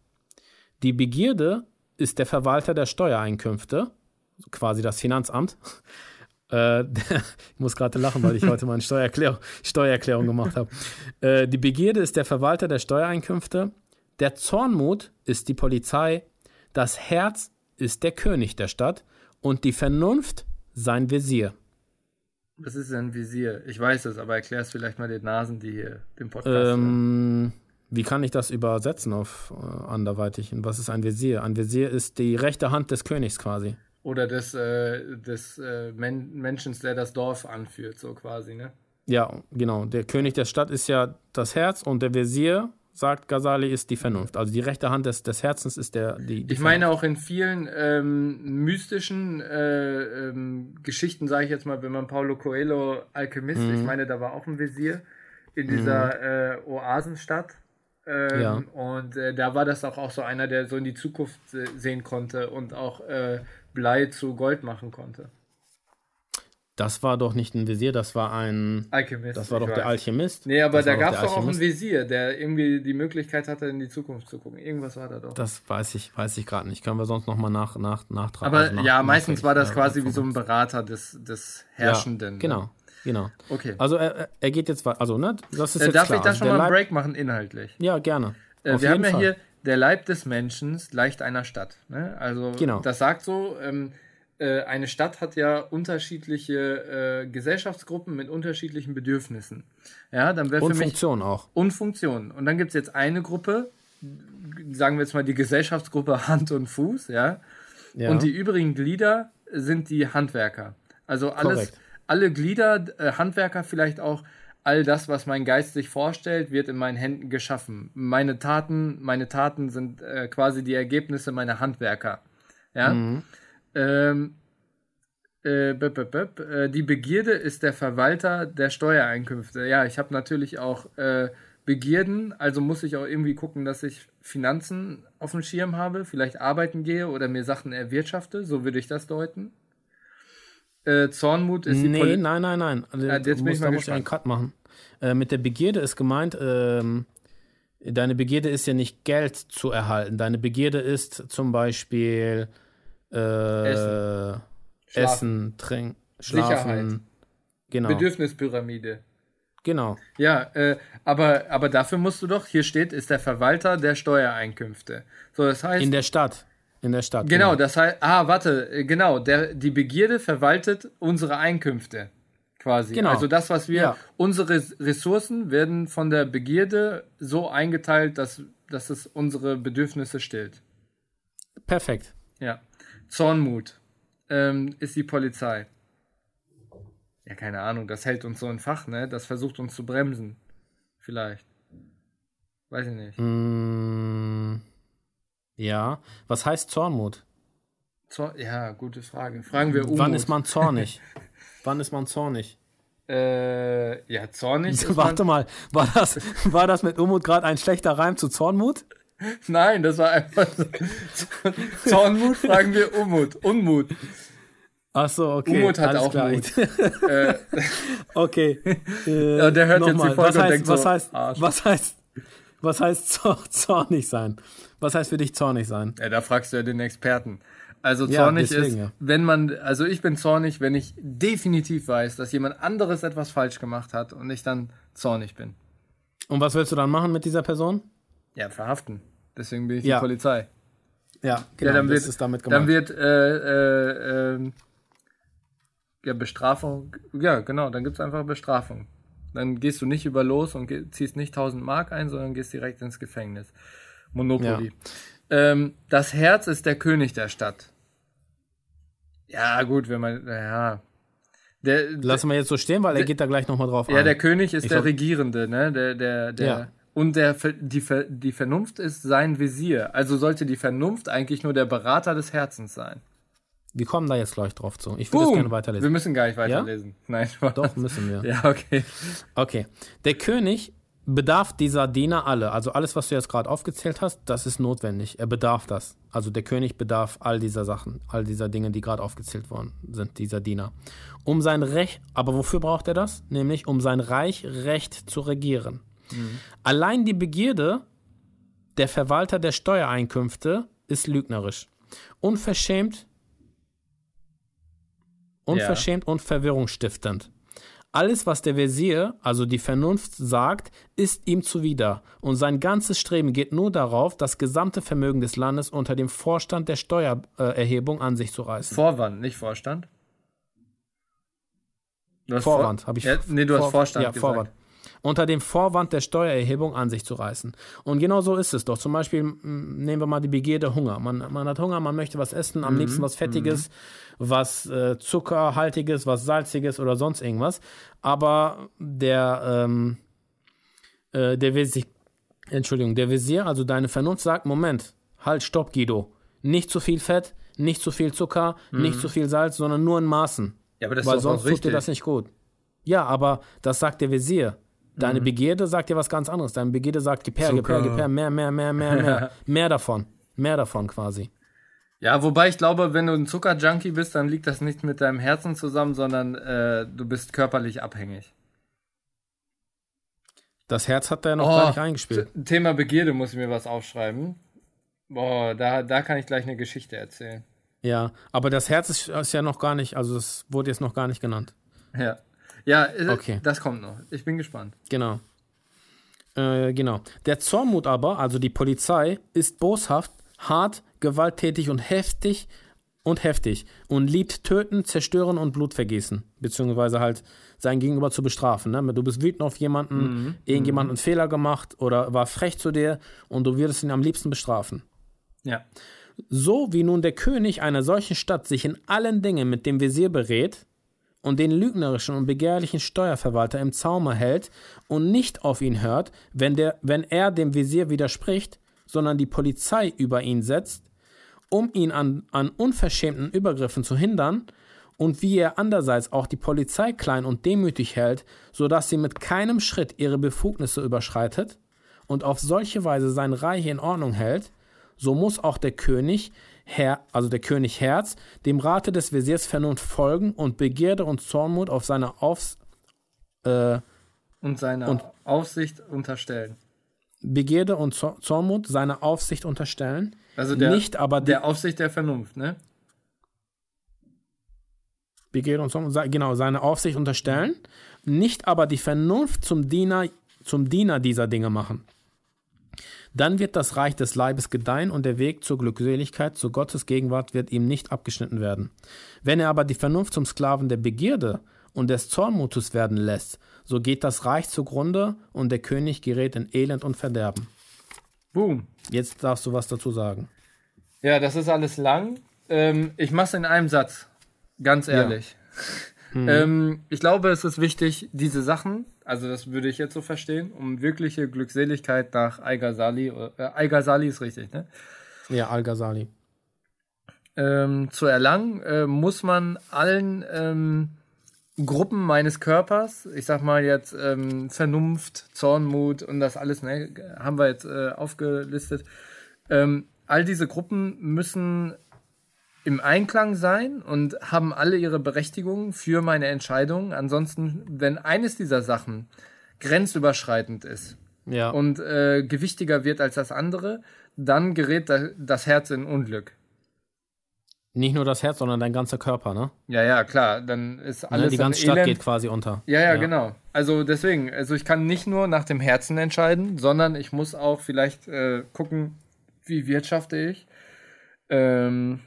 Die Begierde ist der Verwalter der Steuereinkünfte, quasi das Finanzamt. Äh, ich muss gerade lachen, weil ich heute mal eine Steuererklärung, Steuererklärung gemacht habe. Äh, die Begierde ist der Verwalter der Steuereinkünfte. Der Zornmut ist die Polizei. Das Herz ist der König der Stadt. Und die Vernunft sein Visier. Was ist ein Visier? Ich weiß es, aber erklär es vielleicht mal den Nasen, die hier den Podcast ähm, Wie kann ich das übersetzen auf äh, anderweitig? Was ist ein Visier? Ein Visier ist die rechte Hand des Königs quasi. Oder des, äh, des äh, Men Menschen, der das Dorf anführt, so quasi, ne? Ja, genau. Der König der Stadt ist ja das Herz und der Visier sagt Ghazali, ist die Vernunft. Also die rechte Hand des, des Herzens ist der, die, die Ich meine auch in vielen ähm, mystischen äh, ähm, Geschichten, sage ich jetzt mal, wenn man Paulo Coelho Alchemist, mhm. ich meine, da war auch ein Visier in dieser mhm. äh, Oasenstadt. Ähm, ja. Und äh, da war das auch, auch so einer, der so in die Zukunft sehen konnte und auch äh, Blei zu Gold machen konnte. Das war doch nicht ein Visier, das war ein. Alchemist. Das war doch weiß. der Alchemist. Nee, aber das da gab es doch auch ein Visier, der irgendwie die Möglichkeit hatte, in die Zukunft zu gucken. Irgendwas war da doch. Das weiß ich, weiß ich gerade nicht. Können wir sonst nochmal nach, nach, nachtragen. Aber also nach, ja, meistens war das quasi wie so ein Berater des, des Herrschenden. Ja, genau. Ne? Genau. Okay. Also er, er geht jetzt weiter. Also, ne, das ist äh, jetzt Darf klar. ich da schon also mal einen Break machen, inhaltlich? Ja, gerne. Äh, wir haben ja Fall. hier der Leib des Menschen leicht einer Stadt. Ne? Also genau. das sagt so, ähm, äh, eine Stadt hat ja unterschiedliche äh, Gesellschaftsgruppen mit unterschiedlichen Bedürfnissen. Ja, dann und Funktionen auch. Und Funktionen. Und dann gibt es jetzt eine Gruppe, sagen wir jetzt mal die Gesellschaftsgruppe Hand und Fuß, ja. ja. Und die übrigen Glieder sind die Handwerker. Also alles, Korrekt. alle Glieder, äh, Handwerker vielleicht auch, all das, was mein Geist sich vorstellt, wird in meinen Händen geschaffen. Meine Taten, meine Taten sind äh, quasi die Ergebnisse meiner Handwerker. Ja. Mhm. Ähm, äh, b -b -b äh, die Begierde ist der Verwalter der Steuereinkünfte. Ja, ich habe natürlich auch äh, Begierden, also muss ich auch irgendwie gucken, dass ich Finanzen auf dem Schirm habe, vielleicht arbeiten gehe oder mir Sachen erwirtschafte, so würde ich das deuten. Äh, Zornmut ist die Nee, Poli nein, nein, nein. Also, ja, jetzt musst, da muss ich einen Cut machen. Äh, mit der Begierde ist gemeint, ähm, deine Begierde ist ja nicht Geld zu erhalten. Deine Begierde ist zum Beispiel äh, Essen. Essen, Trinken, Schlafen. Sicherheit. Genau. Bedürfnispyramide. Genau. Ja, äh, aber, aber dafür musst du doch, hier steht, ist der Verwalter der Steuereinkünfte. So, das heißt. In der Stadt. In der Stadt. Genau, genau. das heißt, ah, warte, äh, genau, der, die Begierde verwaltet unsere Einkünfte. Quasi. Genau. Also das, was wir, ja. unsere Ressourcen werden von der Begierde so eingeteilt, dass, dass es unsere Bedürfnisse stillt. Perfekt. Ja. Zornmut ähm, ist die Polizei. Ja, keine Ahnung, das hält uns so in Fach, ne? Das versucht uns zu bremsen. Vielleicht. Weiß ich nicht. Mm, ja. Was heißt Zornmut? Zor ja, gute Frage. Fragen wir Umut. Wann ist man zornig? Wann ist man zornig? Äh, ja, zornig. Warte mal, war das, war das mit Umut gerade ein schlechter Reim zu Zornmut? Nein, das war einfach so. Zornmut fragen wir Umut. Unmut. Ach so, okay. Umut hat auch klar. Mut. äh, okay. Äh, ja, der hört jetzt mal. die Folge was heißt, und denkt was so, heißt, was heißt, was heißt zornig sein? Was heißt für dich zornig sein? Ja, da fragst du ja den Experten. Also zornig ja, deswegen, ist, ja. wenn man, also ich bin zornig, wenn ich definitiv weiß, dass jemand anderes etwas falsch gemacht hat und ich dann zornig bin. Und was willst du dann machen mit dieser Person? Ja, verhaften. Deswegen bin ich ja. die Polizei. Ja, genau, ja, dann wird, ist damit gemeint. Dann wird äh, äh, äh, ja, Bestrafung, ja genau, dann gibt es einfach Bestrafung. Dann gehst du nicht über los und ziehst nicht 1000 Mark ein, sondern gehst direkt ins Gefängnis. Monopoly. Ja. Ähm, das Herz ist der König der Stadt. Ja, gut, wenn man, ja. Der, Lassen wir jetzt so stehen, weil er geht da gleich nochmal drauf ja, ein. Ja, der König ist ich der Regierende, ne? Der, der, der. Ja. Und der, die, die Vernunft ist sein Visier. Also sollte die Vernunft eigentlich nur der Berater des Herzens sein. Wir kommen da jetzt gleich drauf zu. Ich würde das gerne weiterlesen. Wir müssen gar nicht weiterlesen. Ja? Nein, Doch, müssen wir. Ja, okay. Okay. Der König bedarf dieser Diener alle. Also alles, was du jetzt gerade aufgezählt hast, das ist notwendig. Er bedarf das. Also der König bedarf all dieser Sachen, all dieser Dinge, die gerade aufgezählt worden sind, dieser Diener. Um sein Recht, aber wofür braucht er das? Nämlich um sein Reich recht zu regieren. Mhm. Allein die Begierde der Verwalter der Steuereinkünfte ist lügnerisch. Unverschämt, unverschämt ja. und verwirrungsstiftend. Alles, was der Wesir, also die Vernunft, sagt, ist ihm zuwider, und sein ganzes Streben geht nur darauf, das gesamte Vermögen des Landes unter dem Vorstand der Steuererhebung an sich zu reißen. Vorwand, nicht Vorstand? Vorwand, habe ich. Ja, nee, du Vor hast Vorstand ja, gesagt. Vorwand unter dem Vorwand der Steuererhebung an sich zu reißen. Und genau so ist es doch. Zum Beispiel nehmen wir mal die Begierde Hunger. Man, man hat Hunger, man möchte was essen, am mhm. liebsten was Fettiges, mhm. was äh, Zuckerhaltiges, was Salziges oder sonst irgendwas. Aber der, ähm, äh, der Visier, Entschuldigung, der Visier, also deine Vernunft sagt, Moment, halt, stopp, Guido. Nicht zu viel Fett, nicht zu viel Zucker, mhm. nicht zu viel Salz, sondern nur in Maßen. Ja, aber das Weil ist sonst tut dir das nicht gut. Ja, aber das sagt der Visier. Deine mhm. Begierde sagt dir was ganz anderes. Deine Begierde sagt, gib her, gib her, gib her, mehr, mehr, mehr, mehr, mehr. mehr davon. Mehr davon quasi. Ja, wobei ich glaube, wenn du ein Zuckerjunkie bist, dann liegt das nicht mit deinem Herzen zusammen, sondern äh, du bist körperlich abhängig. Das Herz hat er noch oh, gar nicht eingespielt. Thema Begierde muss ich mir was aufschreiben. Boah, da, da kann ich gleich eine Geschichte erzählen. Ja, aber das Herz ist, ist ja noch gar nicht, also es wurde jetzt noch gar nicht genannt. Ja. Ja, äh, okay. das kommt noch. Ich bin gespannt. Genau. Äh, genau. Der Zornmut aber, also die Polizei, ist boshaft, hart, gewalttätig und heftig und heftig und liebt töten, zerstören und Blut vergießen, beziehungsweise halt sein Gegenüber zu bestrafen. Ne? Du bist wütend auf jemanden, mhm. irgendjemand mhm. einen Fehler gemacht oder war frech zu dir und du würdest ihn am liebsten bestrafen. Ja. So wie nun der König einer solchen Stadt sich in allen Dingen mit dem Visier berät, und den lügnerischen und begehrlichen Steuerverwalter im Zaume hält und nicht auf ihn hört, wenn, der, wenn er dem Visier widerspricht, sondern die Polizei über ihn setzt, um ihn an, an unverschämten Übergriffen zu hindern, und wie er andererseits auch die Polizei klein und demütig hält, so dass sie mit keinem Schritt ihre Befugnisse überschreitet und auf solche Weise sein Reich in Ordnung hält, so muss auch der König Herr, also der König Herz, dem Rate des Wesirs Vernunft folgen und Begierde und Zornmut auf seine Aufs äh, und seine und Aufsicht unterstellen. Begierde und Zornmut seine Aufsicht unterstellen. Also der, nicht aber der Aufsicht der Vernunft, ne? Begierde und Zornmut, genau, seine Aufsicht unterstellen, nicht aber die Vernunft zum Diener, zum Diener dieser Dinge machen. Dann wird das Reich des Leibes gedeihen und der Weg zur Glückseligkeit, zu Gottes Gegenwart wird ihm nicht abgeschnitten werden. Wenn er aber die Vernunft zum Sklaven der Begierde und des Zornmutes werden lässt, so geht das Reich zugrunde und der König gerät in Elend und Verderben. Boom. Jetzt darfst du was dazu sagen. Ja, das ist alles lang. Ähm, ich mache es in einem Satz. Ganz ehrlich. Ja. Mhm. ähm, ich glaube, es ist wichtig, diese Sachen, also das würde ich jetzt so verstehen, um wirkliche Glückseligkeit nach Al-Ghazali, äh, Al-Ghazali ist richtig, ne? Ja, Al-Ghazali. Ähm, zu erlangen, äh, muss man allen ähm, Gruppen meines Körpers, ich sag mal jetzt ähm, Vernunft, Zornmut und das alles, ne, haben wir jetzt äh, aufgelistet. Ähm, all diese Gruppen müssen im Einklang sein und haben alle ihre Berechtigung für meine Entscheidung. Ansonsten, wenn eines dieser Sachen grenzüberschreitend ist ja. und äh, gewichtiger wird als das andere, dann gerät das Herz in Unglück. Nicht nur das Herz, sondern dein ganzer Körper, ne? Ja, ja, klar. Dann ist ne, alles. Ne, die ganze Stadt Elend. geht quasi unter. Ja, ja, ja, genau. Also deswegen, also ich kann nicht nur nach dem Herzen entscheiden, sondern ich muss auch vielleicht äh, gucken, wie wirtschafte ich. Ähm,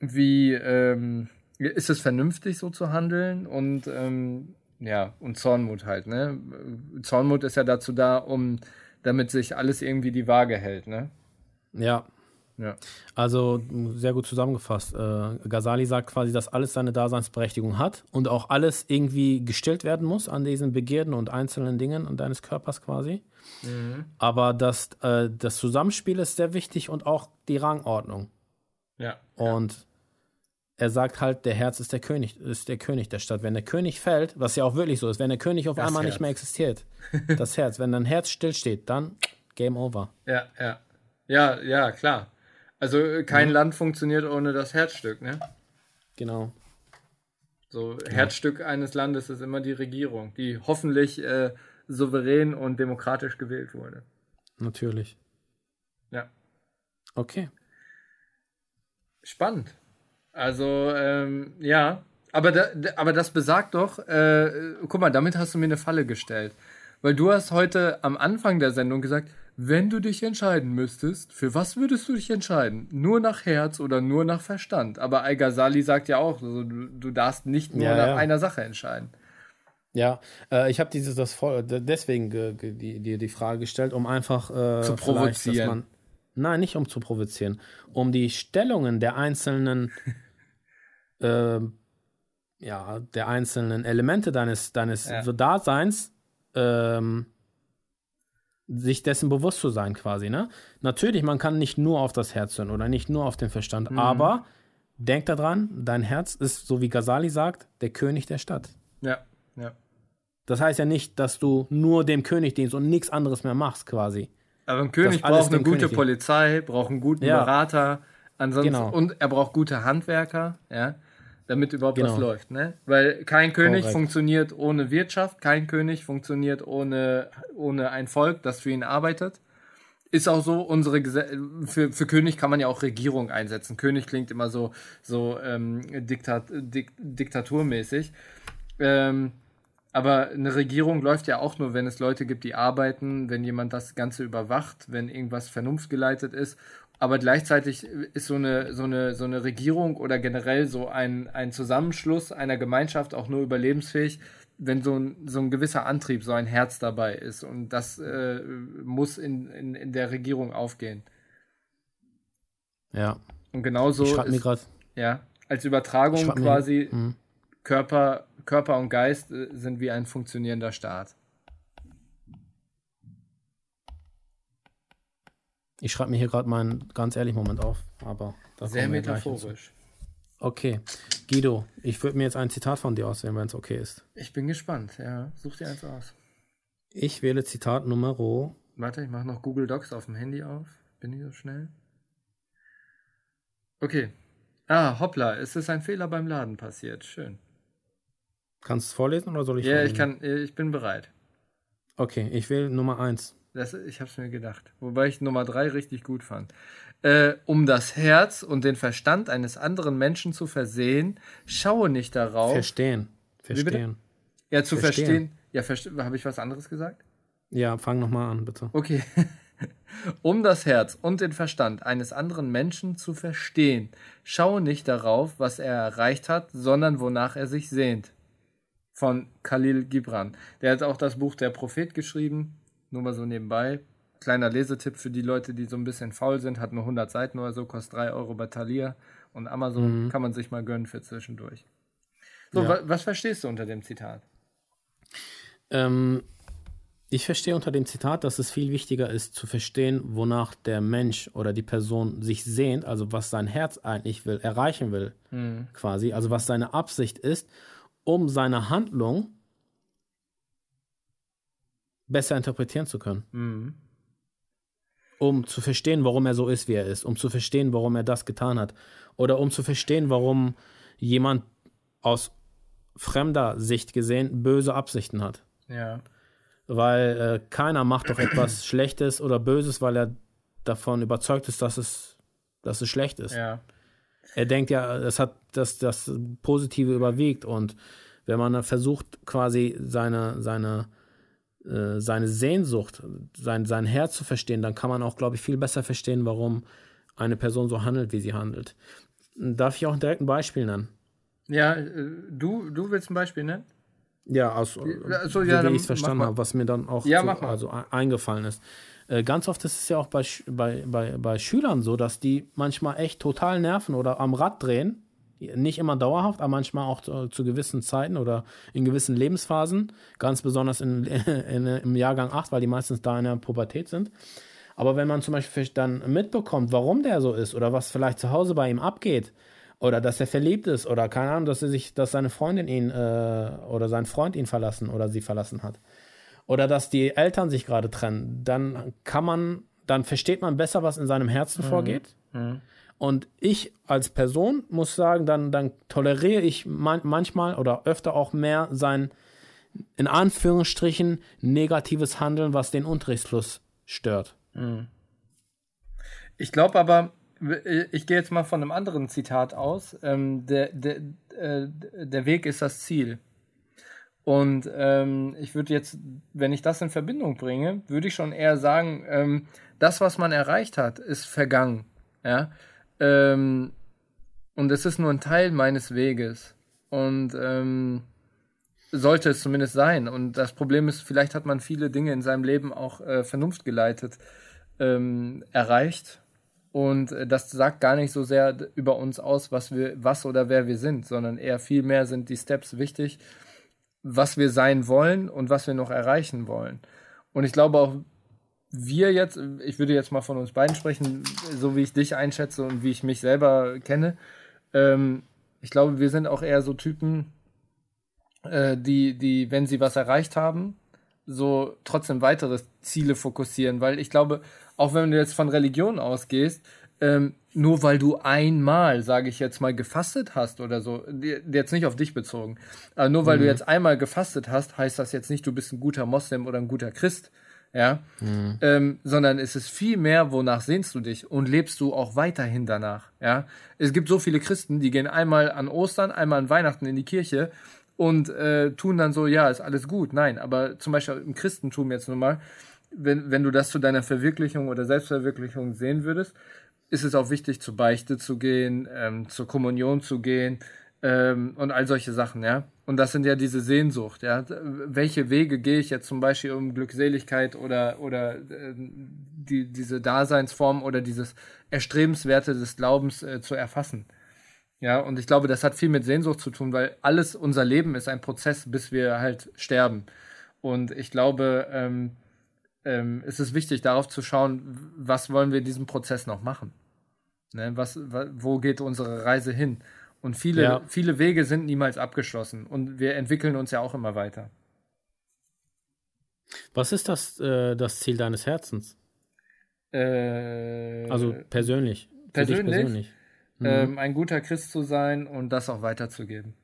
wie ähm, ist es vernünftig, so zu handeln? Und ähm, ja, und Zornmut halt, ne? Zornmut ist ja dazu da, um damit sich alles irgendwie die Waage hält, ne? Ja, ja. Also sehr gut zusammengefasst. Äh, Ghazali sagt quasi, dass alles seine Daseinsberechtigung hat und auch alles irgendwie gestellt werden muss an diesen Begierden und einzelnen Dingen und deines Körpers quasi. Mhm. Aber das, äh, das Zusammenspiel ist sehr wichtig und auch die Rangordnung. Ja. Und. Er sagt halt, der Herz ist der König, ist der König der Stadt. Wenn der König fällt, was ja auch wirklich so ist, wenn der König auf das einmal Herz. nicht mehr existiert, das Herz, wenn dein Herz stillsteht, dann Game over. Ja, ja. Ja, ja, klar. Also kein mhm. Land funktioniert ohne das Herzstück, ne? Genau. So, genau. Herzstück eines Landes ist immer die Regierung, die hoffentlich äh, souverän und demokratisch gewählt wurde. Natürlich. Ja. Okay. Spannend. Also, ähm, ja. Aber, da, aber das besagt doch, äh, guck mal, damit hast du mir eine Falle gestellt. Weil du hast heute am Anfang der Sendung gesagt, wenn du dich entscheiden müsstest, für was würdest du dich entscheiden? Nur nach Herz oder nur nach Verstand? Aber Al-Ghazali sagt ja auch, also, du, du, darfst nicht nur ja, nach ja. einer Sache entscheiden. Ja, äh, ich habe dieses das deswegen dir die, die, die Frage gestellt, um einfach äh, zu provozieren. Man, nein, nicht um zu provozieren, um die Stellungen der einzelnen äh, ja, der einzelnen Elemente deines, deines ja. Daseins ähm, sich dessen bewusst zu sein, quasi, ne? Natürlich, man kann nicht nur auf das Herz hören oder nicht nur auf den Verstand, mhm. aber denk daran, dein Herz ist, so wie Ghazali sagt, der König der Stadt. Ja, ja. Das heißt ja nicht, dass du nur dem König dienst und nichts anderes mehr machst, quasi. Aber ein König braucht eine gute König Polizei, braucht einen guten ja. Berater, ansonsten genau. und er braucht gute Handwerker, ja damit überhaupt genau. was läuft. Ne? Weil kein König Korrekt. funktioniert ohne Wirtschaft, kein König funktioniert ohne, ohne ein Volk, das für ihn arbeitet. Ist auch so, unsere für, für König kann man ja auch Regierung einsetzen. König klingt immer so, so ähm, Diktat Dik diktaturmäßig. Ähm, aber eine Regierung läuft ja auch nur, wenn es Leute gibt, die arbeiten, wenn jemand das Ganze überwacht, wenn irgendwas vernunftgeleitet ist aber gleichzeitig ist so eine, so eine, so eine Regierung oder generell so ein, ein Zusammenschluss einer Gemeinschaft auch nur überlebensfähig, wenn so ein, so ein gewisser Antrieb, so ein Herz dabei ist. Und das äh, muss in, in, in der Regierung aufgehen. Ja. Und genauso. Ich ist, mir grad, ja, als Übertragung quasi mir, mhm. Körper, Körper und Geist äh, sind wie ein funktionierender Staat. Ich schreibe mir hier gerade meinen ganz ehrlich Moment auf, aber sehr metaphorisch. Okay, Guido, ich würde mir jetzt ein Zitat von dir auswählen, wenn es okay ist. Ich bin gespannt, ja. Such dir eins aus. Ich wähle Zitat Nummer. Warte, ich mache noch Google Docs auf dem Handy auf. Bin ich so schnell? Okay. Ah, hoppla, es ist ein Fehler beim Laden passiert. Schön. Kannst du es vorlesen oder soll ich? Ja, vorlesen? ich kann, ich bin bereit. Okay, ich wähle Nummer 1. Das, ich habe es mir gedacht. Wobei ich Nummer drei richtig gut fand. Äh, um das Herz und den Verstand eines anderen Menschen zu versehen, schaue nicht darauf. Verstehen. Verstehen. Ja, zu verstehen. verstehen. Ja, habe ich was anderes gesagt? Ja, fang nochmal an, bitte. Okay. um das Herz und den Verstand eines anderen Menschen zu verstehen, schaue nicht darauf, was er erreicht hat, sondern wonach er sich sehnt. von Khalil Gibran. Der hat auch das Buch Der Prophet geschrieben, nur mal so nebenbei. Kleiner Lesetipp für die Leute, die so ein bisschen faul sind, hat nur 100 Seiten oder so, kostet 3 Euro bei Thalia und Amazon mhm. kann man sich mal gönnen für zwischendurch. So, ja. wa was verstehst du unter dem Zitat? Ähm, ich verstehe unter dem Zitat, dass es viel wichtiger ist zu verstehen, wonach der Mensch oder die Person sich sehnt, also was sein Herz eigentlich will, erreichen will, mhm. quasi, also was seine Absicht ist, um seine Handlung besser interpretieren zu können. Mhm. Um zu verstehen, warum er so ist, wie er ist, um zu verstehen, warum er das getan hat. Oder um zu verstehen, warum jemand aus fremder Sicht gesehen böse Absichten hat. Ja. Weil äh, keiner macht doch etwas Schlechtes oder Böses, weil er davon überzeugt ist, dass es, dass es schlecht ist. Ja. Er denkt ja, es hat das, das Positive überwiegt und wenn man versucht, quasi seine, seine, äh, seine Sehnsucht, sein, sein Herz zu verstehen, dann kann man auch, glaube ich, viel besser verstehen, warum eine Person so handelt, wie sie handelt. Darf ich auch direkt ein Beispiel nennen? Ja, äh, du, du willst ein Beispiel nennen? Ja, aus, also, ja, wie ich es verstanden habe, was mir dann auch ja, so, also eingefallen ist. Äh, ganz oft ist es ja auch bei, bei, bei, bei Schülern so, dass die manchmal echt total nerven oder am Rad drehen. Nicht immer dauerhaft, aber manchmal auch zu, zu gewissen Zeiten oder in gewissen Lebensphasen. Ganz besonders in, in, im Jahrgang 8, weil die meistens da in der Pubertät sind. Aber wenn man zum Beispiel dann mitbekommt, warum der so ist oder was vielleicht zu Hause bei ihm abgeht, oder dass er verliebt ist oder keine Ahnung, dass er sich, dass seine Freundin ihn äh, oder sein Freund ihn verlassen oder sie verlassen hat. Oder dass die Eltern sich gerade trennen, dann kann man, dann versteht man besser, was in seinem Herzen mhm. vorgeht. Mhm. Und ich als Person muss sagen, dann, dann toleriere ich man, manchmal oder öfter auch mehr sein, in Anführungsstrichen, negatives Handeln, was den Unterrichtsfluss stört. Mhm. Ich glaube aber, ich gehe jetzt mal von einem anderen Zitat aus. Ähm, der, der, äh, der Weg ist das Ziel. Und ähm, ich würde jetzt, wenn ich das in Verbindung bringe, würde ich schon eher sagen, ähm, das, was man erreicht hat, ist vergangen. Ja? Ähm, und es ist nur ein Teil meines Weges. Und ähm, sollte es zumindest sein. Und das Problem ist, vielleicht hat man viele Dinge in seinem Leben auch äh, vernunftgeleitet ähm, erreicht und äh, das sagt gar nicht so sehr über uns aus, was wir, was oder wer wir sind, sondern eher viel mehr sind die Steps wichtig, was wir sein wollen und was wir noch erreichen wollen. Und ich glaube auch, wir jetzt, ich würde jetzt mal von uns beiden sprechen, so wie ich dich einschätze und wie ich mich selber kenne. Ähm, ich glaube, wir sind auch eher so Typen, äh, die, die, wenn sie was erreicht haben, so trotzdem weitere Ziele fokussieren, weil ich glaube, auch wenn du jetzt von Religion ausgehst, ähm, nur weil du einmal, sage ich jetzt mal, gefastet hast oder so, jetzt nicht auf dich bezogen, aber nur weil mhm. du jetzt einmal gefastet hast, heißt das jetzt nicht, du bist ein guter Moslem oder ein guter Christ, ja, mhm. ähm, sondern es ist viel mehr, wonach sehnst du dich und lebst du auch weiterhin danach, ja. Es gibt so viele Christen, die gehen einmal an Ostern, einmal an Weihnachten in die Kirche und äh, tun dann so, ja, ist alles gut. Nein, aber zum Beispiel im Christentum jetzt nun mal, wenn, wenn du das zu deiner Verwirklichung oder Selbstverwirklichung sehen würdest, ist es auch wichtig, zur Beichte zu gehen, ähm, zur Kommunion zu gehen ähm, und all solche Sachen, ja. Und das sind ja diese Sehnsucht, ja. Welche Wege gehe ich jetzt zum Beispiel um Glückseligkeit oder, oder äh, die, diese Daseinsform oder dieses Erstrebenswerte des Glaubens äh, zu erfassen? Ja, und ich glaube, das hat viel mit Sehnsucht zu tun, weil alles unser Leben ist ein Prozess, bis wir halt sterben. Und ich glaube, ähm, ähm, es ist wichtig, darauf zu schauen, was wollen wir in diesem Prozess noch machen? Ne, was, wo geht unsere Reise hin? Und viele, ja. viele Wege sind niemals abgeschlossen und wir entwickeln uns ja auch immer weiter. Was ist das, äh, das Ziel deines Herzens? Äh, also persönlich. Persönlich? persönlich. Mhm. Ähm, ein guter Christ zu sein und das auch weiterzugeben.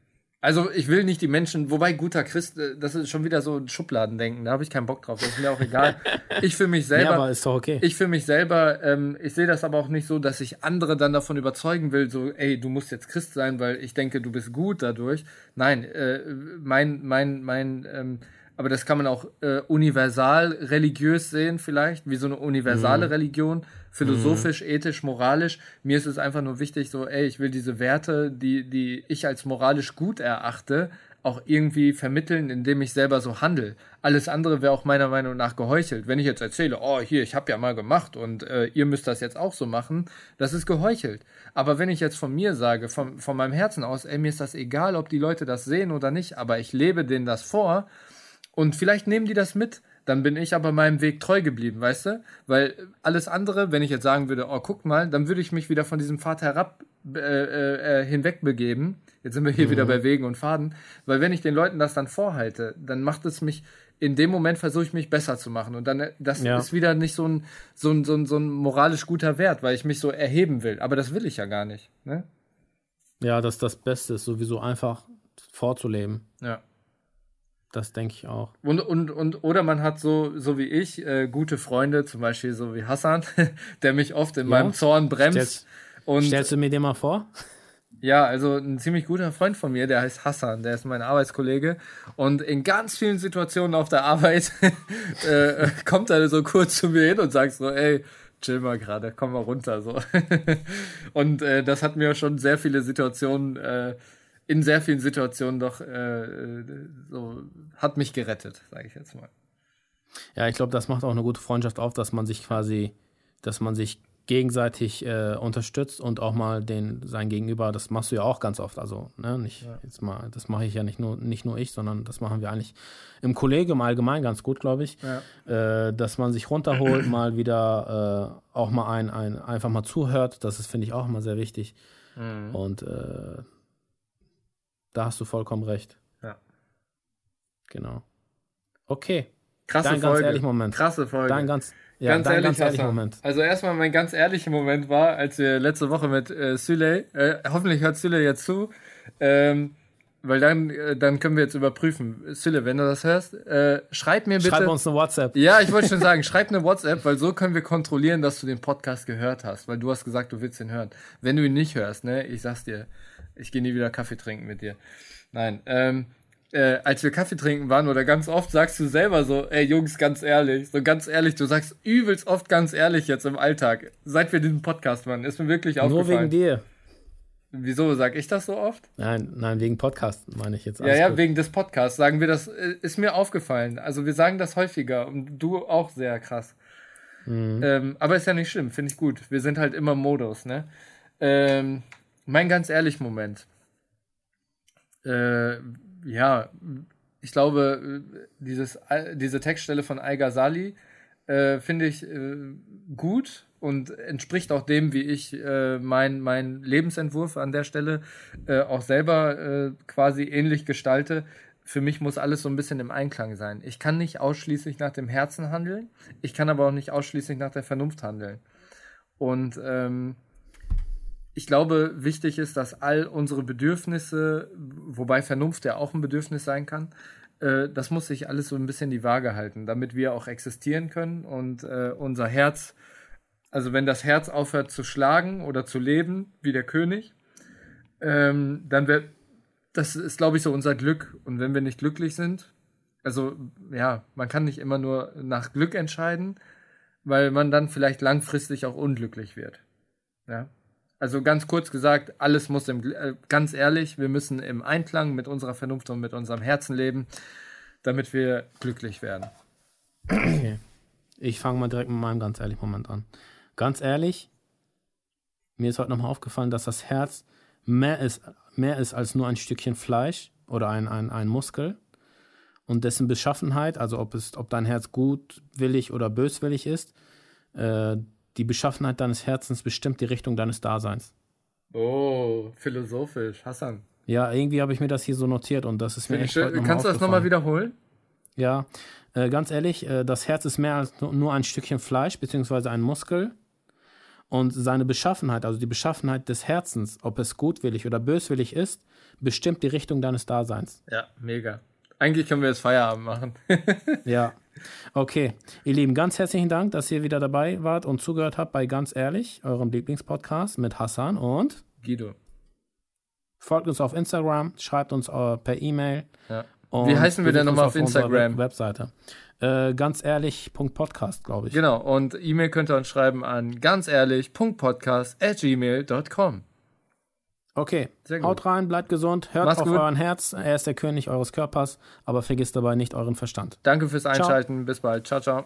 Also ich will nicht die Menschen, wobei guter Christ, äh, das ist schon wieder so ein Schubladendenken, da habe ich keinen Bock drauf, das ist mir auch egal. Ich für mich selber, ja, aber ist doch okay. ich für mich selber, ähm, ich sehe das aber auch nicht so, dass ich andere dann davon überzeugen will, so, ey, du musst jetzt Christ sein, weil ich denke, du bist gut dadurch. Nein, äh, mein, mein, mein, ähm, aber das kann man auch äh, universal religiös sehen vielleicht, wie so eine universale mhm. Religion, philosophisch, mhm. ethisch, moralisch. Mir ist es einfach nur wichtig, so, ey, ich will diese Werte, die, die ich als moralisch gut erachte, auch irgendwie vermitteln, indem ich selber so handle. Alles andere wäre auch meiner Meinung nach geheuchelt. Wenn ich jetzt erzähle, oh, hier, ich habe ja mal gemacht und äh, ihr müsst das jetzt auch so machen, das ist geheuchelt. Aber wenn ich jetzt von mir sage, von, von meinem Herzen aus, ey, mir ist das egal, ob die Leute das sehen oder nicht, aber ich lebe denen das vor und vielleicht nehmen die das mit, dann bin ich aber meinem Weg treu geblieben, weißt du? Weil alles andere, wenn ich jetzt sagen würde, oh, guck mal, dann würde ich mich wieder von diesem Pfad herab äh, äh, äh hinwegbegeben Jetzt sind wir hier mhm. wieder bei Wegen und Faden. Weil wenn ich den Leuten das dann vorhalte, dann macht es mich, in dem Moment versuche ich mich besser zu machen. Und dann, äh, das ja. ist wieder nicht so ein, so, ein, so, ein, so ein moralisch guter Wert, weil ich mich so erheben will. Aber das will ich ja gar nicht. Ne? Ja, das ist das Beste, ist sowieso einfach vorzuleben. Ja. Das denke ich auch. Und, und, und, oder man hat so, so wie ich, äh, gute Freunde, zum Beispiel so wie Hassan, der mich oft in ja. meinem Zorn bremst. Stellst, und stellst du mir den mal vor? Ja, also ein ziemlich guter Freund von mir, der heißt Hassan, der ist mein Arbeitskollege. Und in ganz vielen Situationen auf der Arbeit äh, kommt er so kurz zu mir hin und sagt so, ey, chill mal gerade, komm mal runter. So. und äh, das hat mir schon sehr viele Situationen, äh, in sehr vielen Situationen doch äh, so, hat mich gerettet, sage ich jetzt mal. Ja, ich glaube, das macht auch eine gute Freundschaft auf, dass man sich quasi, dass man sich gegenseitig äh, unterstützt und auch mal den sein Gegenüber, das machst du ja auch ganz oft, also ne, nicht ja. jetzt mal, das mache ich ja nicht nur nicht nur ich, sondern das machen wir eigentlich im Kollegium allgemein ganz gut, glaube ich, ja. äh, dass man sich runterholt, mal wieder äh, auch mal ein, ein einfach mal zuhört, das ist finde ich auch immer sehr wichtig mhm. und äh, da hast du vollkommen recht. Ja. Genau. Okay. Krasse Dein Folge. ganz ehrlich Moment. Krasse Folge. Dein ganz ja, ganz ehrlich, ganz ehrlich Moment. Also erstmal mein ganz ehrlicher Moment war, als wir letzte Woche mit äh, Süley, äh, hoffentlich hört Süley jetzt zu, ähm, weil dann, äh, dann können wir jetzt überprüfen. Süle, wenn du das hörst, äh, schreib mir bitte. Schreib uns eine WhatsApp. Ja, ich wollte schon sagen, schreib eine WhatsApp, weil so können wir kontrollieren, dass du den Podcast gehört hast, weil du hast gesagt, du willst ihn hören. Wenn du ihn nicht hörst, ne, ich sag's dir, ich gehe nie wieder Kaffee trinken mit dir. Nein, ähm, äh, als wir Kaffee trinken waren oder ganz oft sagst du selber so, ey Jungs, ganz ehrlich, so ganz ehrlich, du sagst übelst oft ganz ehrlich jetzt im Alltag, seit wir diesen Podcast machen, ist mir wirklich aufgefallen. Nur wegen dir. Wieso sag ich das so oft? Nein, nein, wegen Podcast meine ich jetzt. Ja, ja, gut. wegen des Podcasts sagen wir das, äh, ist mir aufgefallen. Also wir sagen das häufiger und du auch sehr krass. Mhm. Ähm, aber ist ja nicht schlimm, finde ich gut. Wir sind halt immer im Modus, ne? Ähm, mein ganz ehrlich Moment. Äh, ja, ich glaube, dieses, diese Textstelle von Al Ghazali äh, finde ich äh, gut und entspricht auch dem, wie ich äh, mein, mein Lebensentwurf an der Stelle äh, auch selber äh, quasi ähnlich gestalte. Für mich muss alles so ein bisschen im Einklang sein. Ich kann nicht ausschließlich nach dem Herzen handeln, ich kann aber auch nicht ausschließlich nach der Vernunft handeln. Und ähm, ich glaube, wichtig ist, dass all unsere Bedürfnisse, wobei Vernunft ja auch ein Bedürfnis sein kann, äh, das muss sich alles so ein bisschen die Waage halten, damit wir auch existieren können und äh, unser Herz, also wenn das Herz aufhört zu schlagen oder zu leben, wie der König, ähm, dann wird, das ist, glaube ich, so unser Glück. Und wenn wir nicht glücklich sind, also ja, man kann nicht immer nur nach Glück entscheiden, weil man dann vielleicht langfristig auch unglücklich wird. Ja. Also ganz kurz gesagt, alles muss im, äh, ganz ehrlich, wir müssen im Einklang mit unserer Vernunft und mit unserem Herzen leben, damit wir glücklich werden. Okay. Ich fange mal direkt mit meinem ganz ehrlichen Moment an. Ganz ehrlich, mir ist heute nochmal aufgefallen, dass das Herz mehr ist, mehr ist als nur ein Stückchen Fleisch oder ein, ein, ein Muskel und dessen Beschaffenheit, also ob, es, ob dein Herz gutwillig oder böswillig ist, äh, die Beschaffenheit deines Herzens bestimmt die Richtung deines Daseins. Oh, philosophisch. Hassan. Ja, irgendwie habe ich mir das hier so notiert und das ist mir echt heute Kannst du das nochmal wiederholen? Ja, äh, ganz ehrlich, äh, das Herz ist mehr als nur ein Stückchen Fleisch beziehungsweise ein Muskel. Und seine Beschaffenheit, also die Beschaffenheit des Herzens, ob es gutwillig oder böswillig ist, bestimmt die Richtung deines Daseins. Ja, mega. Eigentlich können wir jetzt Feierabend machen. ja. Okay, ihr Lieben, ganz herzlichen Dank, dass ihr wieder dabei wart und zugehört habt bei Ganz Ehrlich, eurem Lieblingspodcast mit Hassan und Guido. Folgt uns auf Instagram, schreibt uns uh, per E-Mail. Ja. Wie heißen wir denn nochmal auf, auf Instagram? Webseite. Äh, ganz ehrlich.podcast, glaube ich. Genau, und E-Mail könnt ihr uns schreiben an ganz ehrlich.podcast at gmail.com. Okay, haut rein, bleibt gesund, hört Mach's auf gut. euren Herz. Er ist der König eures Körpers, aber vergisst dabei nicht euren Verstand. Danke fürs Einschalten. Ciao. Bis bald. Ciao, ciao.